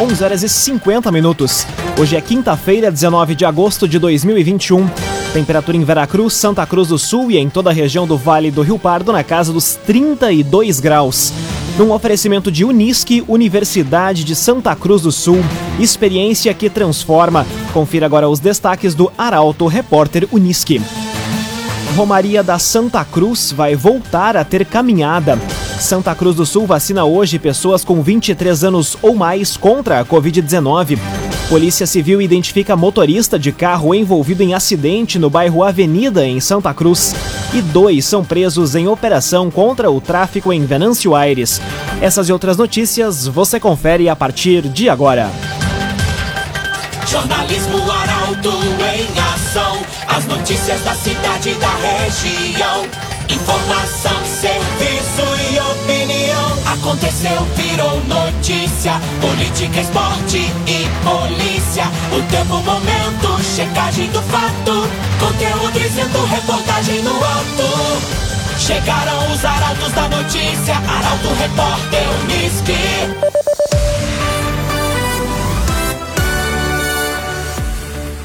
11 horas e 50 minutos. Hoje é quinta-feira, 19 de agosto de 2021. Temperatura em Veracruz, Santa Cruz do Sul e em toda a região do Vale do Rio Pardo na casa dos 32 graus. Num oferecimento de Unisque, Universidade de Santa Cruz do Sul. Experiência que transforma. Confira agora os destaques do Arauto Repórter Unisque. Romaria da Santa Cruz vai voltar a ter caminhada. Santa Cruz do Sul vacina hoje pessoas com 23 anos ou mais contra a Covid-19. Polícia Civil identifica motorista de carro envolvido em acidente no bairro Avenida, em Santa Cruz. E dois são presos em operação contra o tráfico em Venâncio Aires. Essas e outras notícias você confere a partir de agora. Jornalismo Arauto em ação. As notícias da cidade e da região. Informação, serviço opinião. Aconteceu, virou notícia. Política, esporte e polícia. O tempo, momento, checagem do fato. Conteúdo dizendo, reportagem no ato. Chegaram os arautos da notícia. Arauto, repórter, Unisque.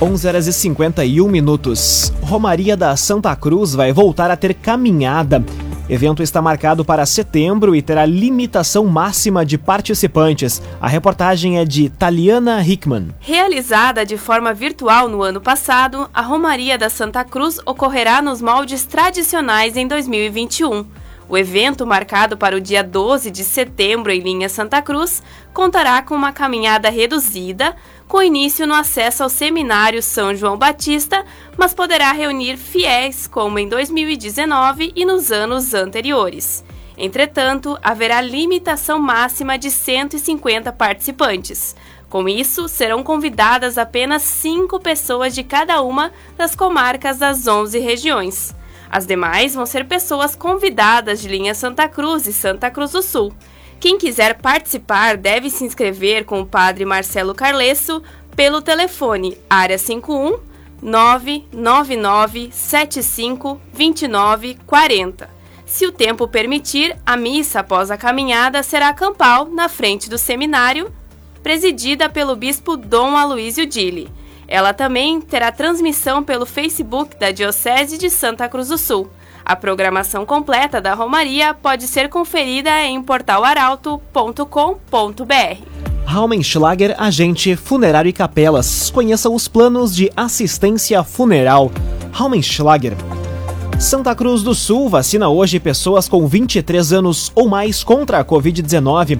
11 horas e 51 minutos. Romaria da Santa Cruz vai voltar a ter caminhada. Evento está marcado para setembro e terá limitação máxima de participantes. A reportagem é de Taliana Hickman. Realizada de forma virtual no ano passado, a Romaria da Santa Cruz ocorrerá nos moldes tradicionais em 2021. O evento, marcado para o dia 12 de setembro em linha Santa Cruz, contará com uma caminhada reduzida, com início no acesso ao Seminário São João Batista, mas poderá reunir fiéis como em 2019 e nos anos anteriores. Entretanto, haverá limitação máxima de 150 participantes. Com isso, serão convidadas apenas cinco pessoas de cada uma das comarcas das 11 regiões. As demais vão ser pessoas convidadas de linha Santa Cruz e Santa Cruz do Sul. Quem quiser participar deve se inscrever com o padre Marcelo Carlesso pelo telefone área 51 999 75 29 40. Se o tempo permitir, a missa após a caminhada será campal na frente do seminário, presidida pelo bispo Dom Aloísio Dille. Ela também terá transmissão pelo Facebook da Diocese de Santa Cruz do Sul. A programação completa da Romaria pode ser conferida em portalaralto.com.br. Raumenschlager, agente funerário e capelas. Conheça os planos de assistência funeral. Raumenschlager. Santa Cruz do Sul vacina hoje pessoas com 23 anos ou mais contra a Covid-19.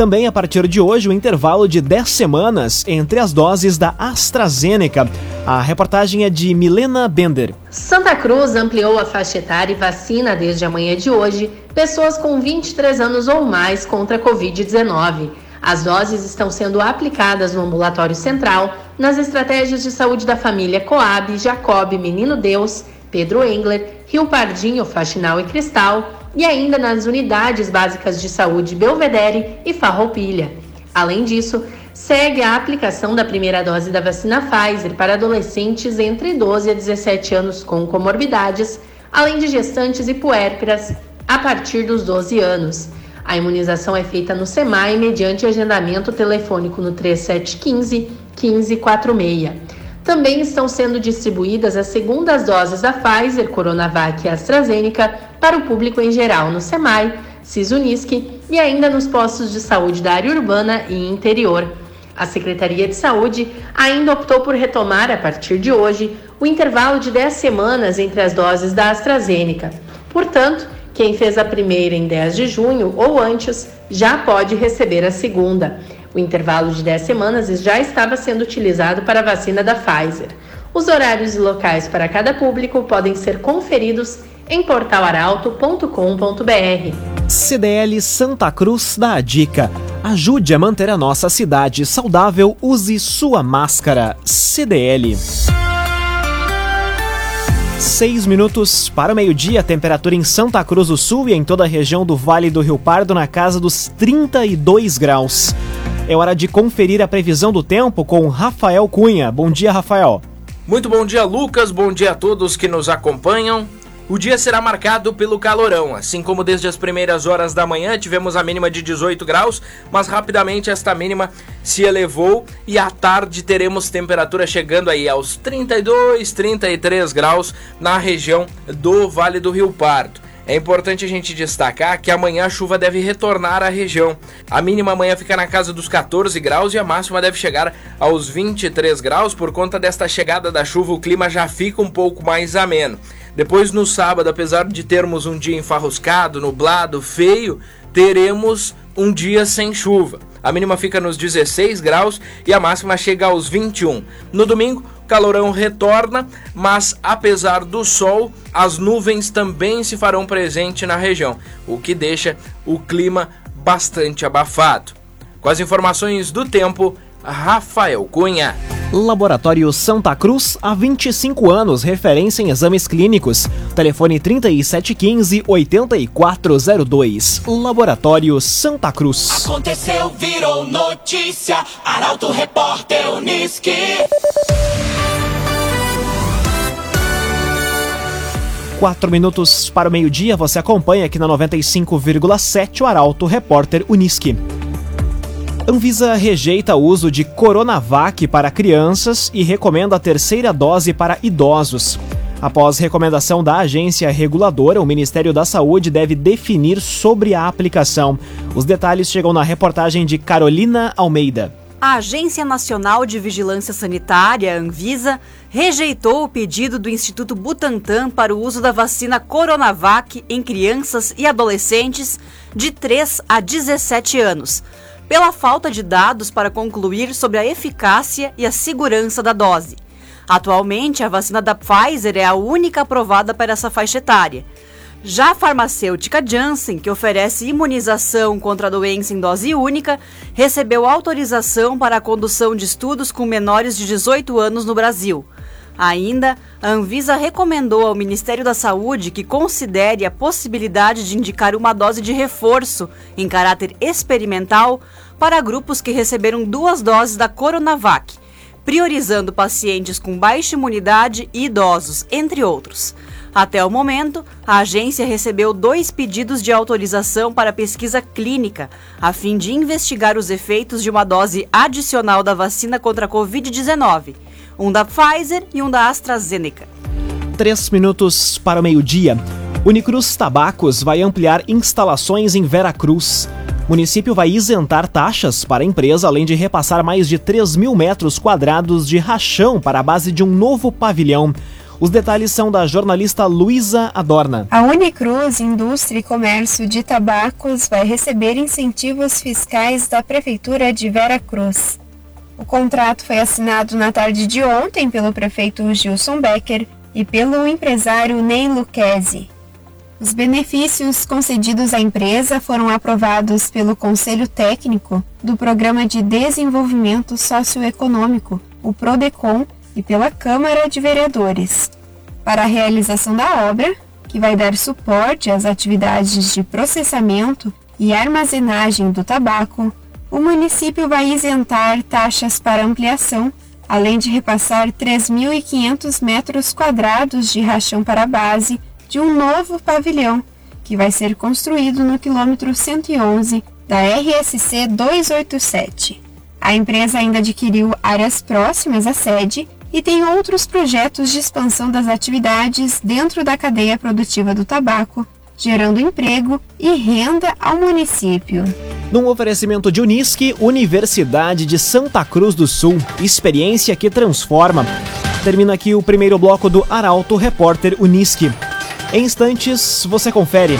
Também a partir de hoje o intervalo de 10 semanas entre as doses da AstraZeneca. A reportagem é de Milena Bender. Santa Cruz ampliou a faixa etária e vacina desde amanhã de hoje pessoas com 23 anos ou mais contra a Covid-19. As doses estão sendo aplicadas no ambulatório central, nas estratégias de saúde da família Coab, Jacob, Menino Deus, Pedro Engler, Rio Pardinho, Faxinal e Cristal, e ainda nas unidades básicas de saúde Belvedere e Farroupilha. Além disso, segue a aplicação da primeira dose da vacina Pfizer para adolescentes entre 12 a 17 anos com comorbidades, além de gestantes e puérperas a partir dos 12 anos. A imunização é feita no SEMAI mediante agendamento telefônico no 3715 1546. Também estão sendo distribuídas as segundas doses da Pfizer, Coronavac e AstraZeneca para o público em geral no SEMAI, CISUNISC e ainda nos postos de saúde da área urbana e interior. A Secretaria de Saúde ainda optou por retomar, a partir de hoje, o intervalo de 10 semanas entre as doses da AstraZeneca. Portanto, quem fez a primeira em 10 de junho ou antes já pode receber a segunda. O intervalo de 10 semanas já estava sendo utilizado para a vacina da Pfizer. Os horários e locais para cada público podem ser conferidos em portalaralto.com.br. CDL Santa Cruz dá a dica. Ajude a manter a nossa cidade saudável, use sua máscara. CDL. Seis minutos para o meio-dia, temperatura em Santa Cruz do Sul e em toda a região do Vale do Rio Pardo na casa dos 32 graus. É hora de conferir a previsão do tempo com Rafael Cunha. Bom dia, Rafael. Muito bom dia, Lucas. Bom dia a todos que nos acompanham. O dia será marcado pelo calorão, assim como desde as primeiras horas da manhã tivemos a mínima de 18 graus, mas rapidamente esta mínima se elevou e à tarde teremos temperatura chegando aí aos 32, 33 graus na região do Vale do Rio Pardo. É importante a gente destacar que amanhã a chuva deve retornar à região. A mínima amanhã fica na casa dos 14 graus e a máxima deve chegar aos 23 graus. Por conta desta chegada da chuva, o clima já fica um pouco mais ameno. Depois no sábado, apesar de termos um dia enfarruscado, nublado, feio, teremos um dia sem chuva. A mínima fica nos 16 graus e a máxima chega aos 21. No domingo, o calorão retorna, mas apesar do sol, as nuvens também se farão presente na região, o que deixa o clima bastante abafado. Com as informações do tempo, Rafael Cunha. Laboratório Santa Cruz, há 25 anos, referência em exames clínicos. Telefone 3715-8402. Laboratório Santa Cruz. Aconteceu, virou notícia. Arauto Repórter Uniski. Quatro minutos para o meio-dia, você acompanha aqui na 95,7 o Arauto Repórter Uniski. Anvisa rejeita o uso de Coronavac para crianças e recomenda a terceira dose para idosos. Após recomendação da agência reguladora, o Ministério da Saúde deve definir sobre a aplicação. Os detalhes chegam na reportagem de Carolina Almeida. A Agência Nacional de Vigilância Sanitária, Anvisa, rejeitou o pedido do Instituto Butantan para o uso da vacina Coronavac em crianças e adolescentes de 3 a 17 anos pela falta de dados para concluir sobre a eficácia e a segurança da dose. Atualmente, a vacina da Pfizer é a única aprovada para essa faixa etária. Já a farmacêutica Janssen, que oferece imunização contra a doença em dose única, recebeu autorização para a condução de estudos com menores de 18 anos no Brasil. Ainda, a Anvisa recomendou ao Ministério da Saúde que considere a possibilidade de indicar uma dose de reforço em caráter experimental para grupos que receberam duas doses da Coronavac, priorizando pacientes com baixa imunidade e idosos, entre outros. Até o momento, a agência recebeu dois pedidos de autorização para pesquisa clínica, a fim de investigar os efeitos de uma dose adicional da vacina contra a Covid-19 um da Pfizer e um da AstraZeneca. Três minutos para o meio-dia. Unicruz Tabacos vai ampliar instalações em Veracruz. O município vai isentar taxas para a empresa, além de repassar mais de 3 mil metros quadrados de rachão para a base de um novo pavilhão. Os detalhes são da jornalista Luísa Adorna. A Unicruz Indústria e Comércio de Tabacos vai receber incentivos fiscais da Prefeitura de Veracruz. O contrato foi assinado na tarde de ontem pelo prefeito Gilson Becker e pelo empresário Ney Lucchesi. Os benefícios concedidos à empresa foram aprovados pelo Conselho Técnico do Programa de Desenvolvimento Socioeconômico, o PRODECON, e pela Câmara de Vereadores. Para a realização da obra, que vai dar suporte às atividades de processamento e armazenagem do tabaco, o município vai isentar taxas para ampliação, além de repassar 3.500 metros quadrados de rachão para a base de um novo pavilhão, que vai ser construído no quilômetro 111 da RSC 287. A empresa ainda adquiriu áreas próximas à sede e tem outros projetos de expansão das atividades dentro da cadeia produtiva do tabaco, gerando emprego e renda ao município. Num oferecimento de Unisque, Universidade de Santa Cruz do Sul, experiência que transforma. Termina aqui o primeiro bloco do Arauto Repórter Unisque. Em instantes, você confere.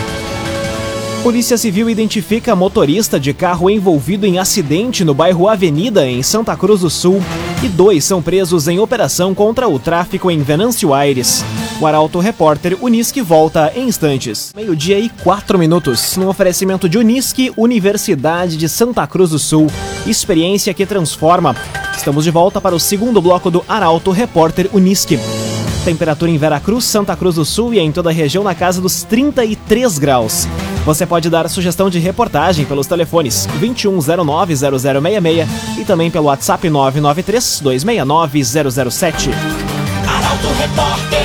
Polícia Civil identifica motorista de carro envolvido em acidente no bairro Avenida, em Santa Cruz do Sul, e dois são presos em operação contra o tráfico em Venâncio Aires. O Arauto Repórter Unisque volta em instantes. Meio-dia e quatro minutos, no oferecimento de Unisque, Universidade de Santa Cruz do Sul. Experiência que transforma. Estamos de volta para o segundo bloco do Arauto Repórter Unisque. Temperatura em Veracruz, Santa Cruz do Sul e em toda a região na casa dos 33 graus. Você pode dar sugestão de reportagem pelos telefones 2109-0066 e também pelo WhatsApp 993-269-007. Repórter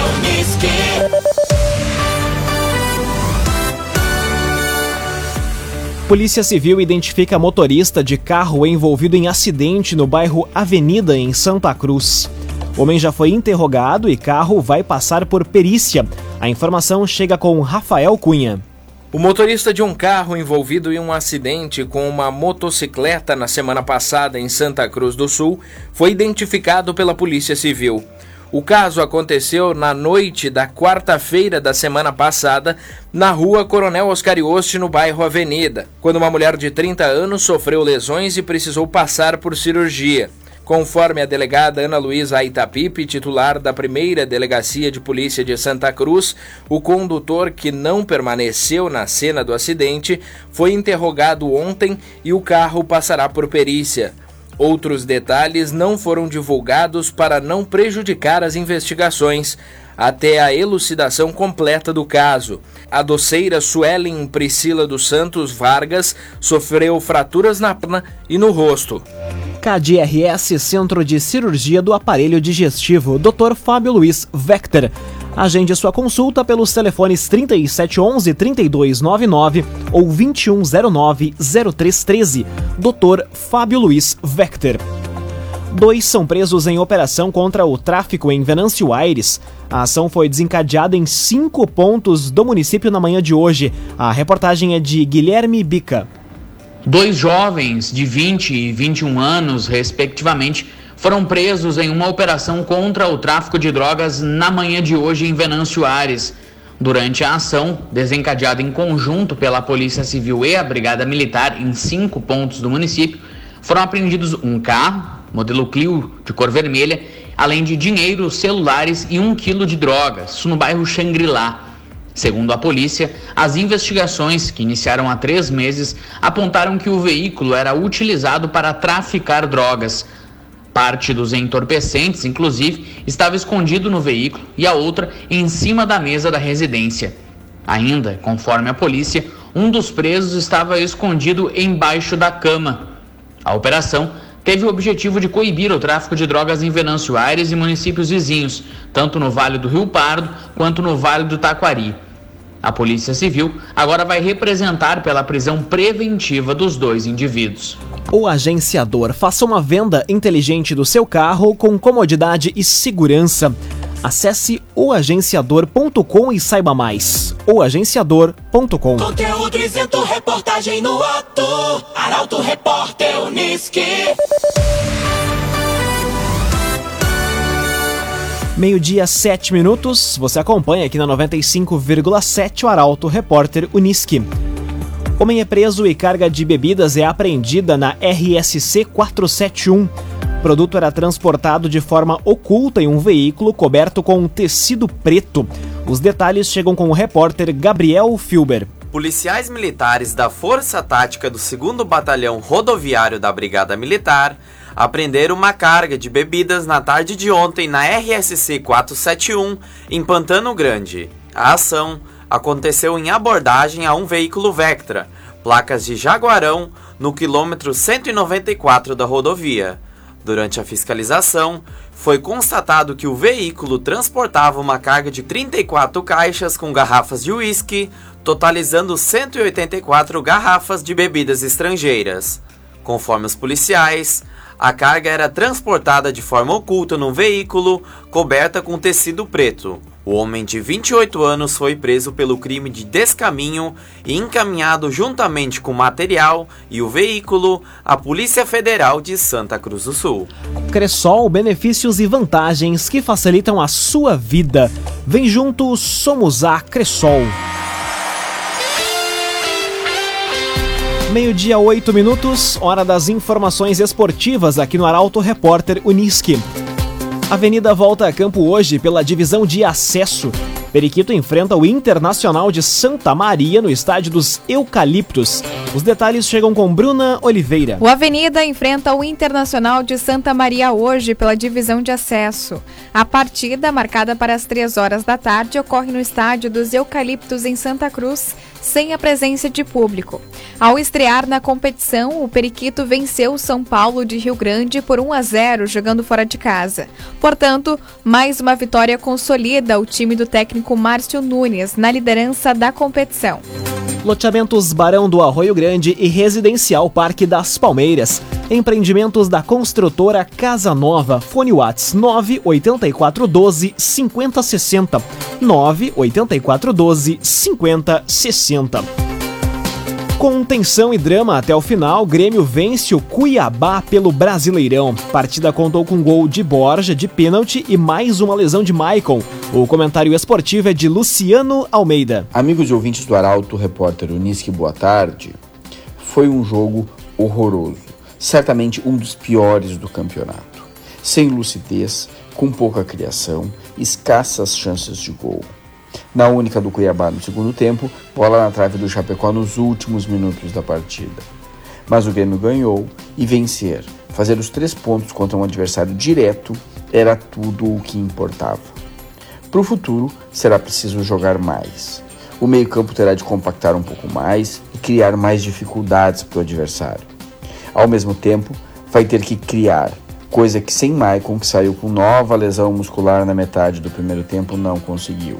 Polícia Civil identifica motorista de carro envolvido em acidente no bairro Avenida, em Santa Cruz. Homem já foi interrogado e carro vai passar por perícia. A informação chega com Rafael Cunha. O motorista de um carro envolvido em um acidente com uma motocicleta na semana passada em Santa Cruz do Sul foi identificado pela Polícia Civil. O caso aconteceu na noite da quarta-feira da semana passada, na rua Coronel Oscar Ioste, no bairro Avenida, quando uma mulher de 30 anos sofreu lesões e precisou passar por cirurgia. Conforme a delegada Ana Luísa Aitapipe, titular da primeira delegacia de polícia de Santa Cruz, o condutor que não permaneceu na cena do acidente foi interrogado ontem e o carro passará por perícia. Outros detalhes não foram divulgados para não prejudicar as investigações até a elucidação completa do caso. A doceira Suelen Priscila dos Santos Vargas sofreu fraturas na perna e no rosto. KDRS Centro de Cirurgia do Aparelho Digestivo, Dr. Fábio Luiz Vector. Agende sua consulta pelos telefones 3711 3299 ou 2109 0313. Dr. Fábio Luiz Vector. Dois são presos em operação contra o tráfico em Venâncio Aires. A ação foi desencadeada em cinco pontos do município na manhã de hoje. A reportagem é de Guilherme Bica. Dois jovens de 20 e 21 anos, respectivamente, foram presos em uma operação contra o tráfico de drogas na manhã de hoje em Venâncio Aires. Durante a ação, desencadeada em conjunto pela Polícia Civil e a Brigada Militar em cinco pontos do município, foram apreendidos um carro, modelo Clio de cor vermelha, além de dinheiro, celulares e um quilo de drogas, isso no bairro Xangri-Lá. Segundo a polícia, as investigações, que iniciaram há três meses, apontaram que o veículo era utilizado para traficar drogas. Parte dos entorpecentes, inclusive, estava escondido no veículo e a outra em cima da mesa da residência. Ainda, conforme a polícia, um dos presos estava escondido embaixo da cama. A operação teve o objetivo de coibir o tráfico de drogas em Venâncio Aires e municípios vizinhos, tanto no Vale do Rio Pardo quanto no Vale do Taquari. A Polícia Civil agora vai representar pela prisão preventiva dos dois indivíduos. O agenciador faça uma venda inteligente do seu carro com comodidade e segurança. Acesse oagenciador.com e saiba mais. oagenciador.com Conteúdo isento, reportagem no ato. Arauto Repórter Uniski. Meio-dia, 7 minutos. Você acompanha aqui na 95,7 o Arauto Repórter Uniski. Homem é preso e carga de bebidas é apreendida na RSC 471. O produto era transportado de forma oculta em um veículo coberto com tecido preto. Os detalhes chegam com o repórter Gabriel Filber. Policiais militares da Força Tática do 2 Batalhão Rodoviário da Brigada Militar apreenderam uma carga de bebidas na tarde de ontem na RSC 471 em Pantano Grande. A ação aconteceu em abordagem a um veículo Vectra, placas de Jaguarão, no quilômetro 194 da rodovia. Durante a fiscalização, foi constatado que o veículo transportava uma carga de 34 caixas com garrafas de uísque, totalizando 184 garrafas de bebidas estrangeiras. Conforme os policiais, a carga era transportada de forma oculta num veículo coberta com tecido preto. O homem de 28 anos foi preso pelo crime de descaminho e encaminhado juntamente com o material e o veículo à Polícia Federal de Santa Cruz do Sul. Cressol, benefícios e vantagens que facilitam a sua vida. Vem junto, somos a Cressol. Meio-dia, 8 minutos, hora das informações esportivas aqui no Arauto Repórter Uniski. Avenida volta a campo hoje pela divisão de acesso. Periquito enfrenta o Internacional de Santa Maria no estádio dos Eucaliptos. Os detalhes chegam com Bruna Oliveira. O Avenida enfrenta o Internacional de Santa Maria hoje pela divisão de acesso. A partida, marcada para as 3 horas da tarde, ocorre no estádio dos Eucaliptos em Santa Cruz, sem a presença de público. Ao estrear na competição, o Periquito venceu o São Paulo de Rio Grande por 1 a 0 jogando fora de casa. Portanto, mais uma vitória consolida o time do técnico Márcio Nunes na liderança da competição. Loteamentos Barão do Arroio Grande e Residencial Parque das Palmeiras. Empreendimentos da construtora Casa Nova. Fone Whats 98412 5060. 98412 5060. Com tensão e drama até o final, Grêmio vence o Cuiabá pelo Brasileirão. Partida contou com gol de Borja de pênalti e mais uma lesão de Maicon. O comentário esportivo é de Luciano Almeida. Amigos e ouvintes do Arauto, repórter Unisque, boa tarde. Foi um jogo horroroso, certamente um dos piores do campeonato. Sem lucidez, com pouca criação, escassas chances de gol. Na única do Cuiabá no segundo tempo, bola na trave do Chapecó nos últimos minutos da partida. Mas o Grêmio ganhou e vencer, fazer os três pontos contra um adversário direto, era tudo o que importava. Para o futuro, será preciso jogar mais. O meio-campo terá de compactar um pouco mais e criar mais dificuldades para o adversário. Ao mesmo tempo, vai ter que criar, coisa que sem Maicon, que saiu com nova lesão muscular na metade do primeiro tempo, não conseguiu.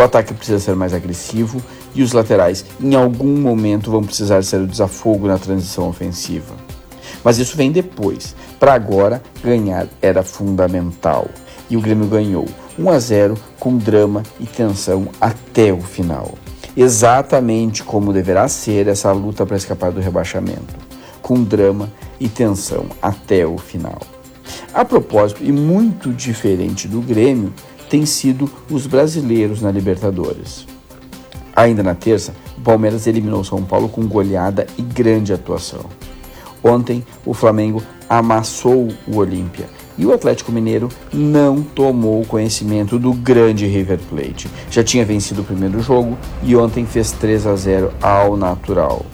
O ataque precisa ser mais agressivo e os laterais, em algum momento, vão precisar ser o desafogo na transição ofensiva. Mas isso vem depois. Para agora, ganhar era fundamental. E o Grêmio ganhou 1 a 0 com drama e tensão até o final. Exatamente como deverá ser essa luta para escapar do rebaixamento, com drama e tensão até o final. A propósito, e muito diferente do Grêmio, têm sido os brasileiros na Libertadores. Ainda na terça, o Palmeiras eliminou São Paulo com goleada e grande atuação. Ontem, o Flamengo amassou o Olímpia e o Atlético Mineiro não tomou conhecimento do grande River Plate. Já tinha vencido o primeiro jogo e ontem fez 3 a 0 ao natural.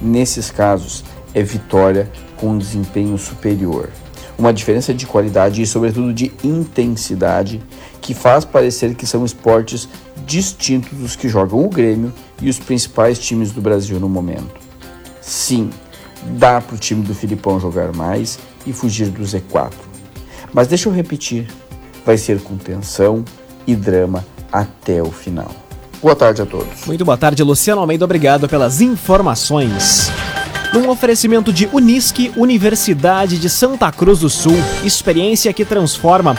Nesses casos, é vitória com um desempenho superior. Uma diferença de qualidade e, sobretudo, de intensidade que faz parecer que são esportes distintos dos que jogam o Grêmio e os principais times do Brasil no momento. Sim, dá para o time do Filipão jogar mais e fugir do Z4. Mas deixa eu repetir, vai ser com tensão e drama até o final. Boa tarde a todos. Muito boa tarde, Luciano Almeida. Obrigado pelas informações. Num oferecimento de Unisque, Universidade de Santa Cruz do Sul, experiência que transforma.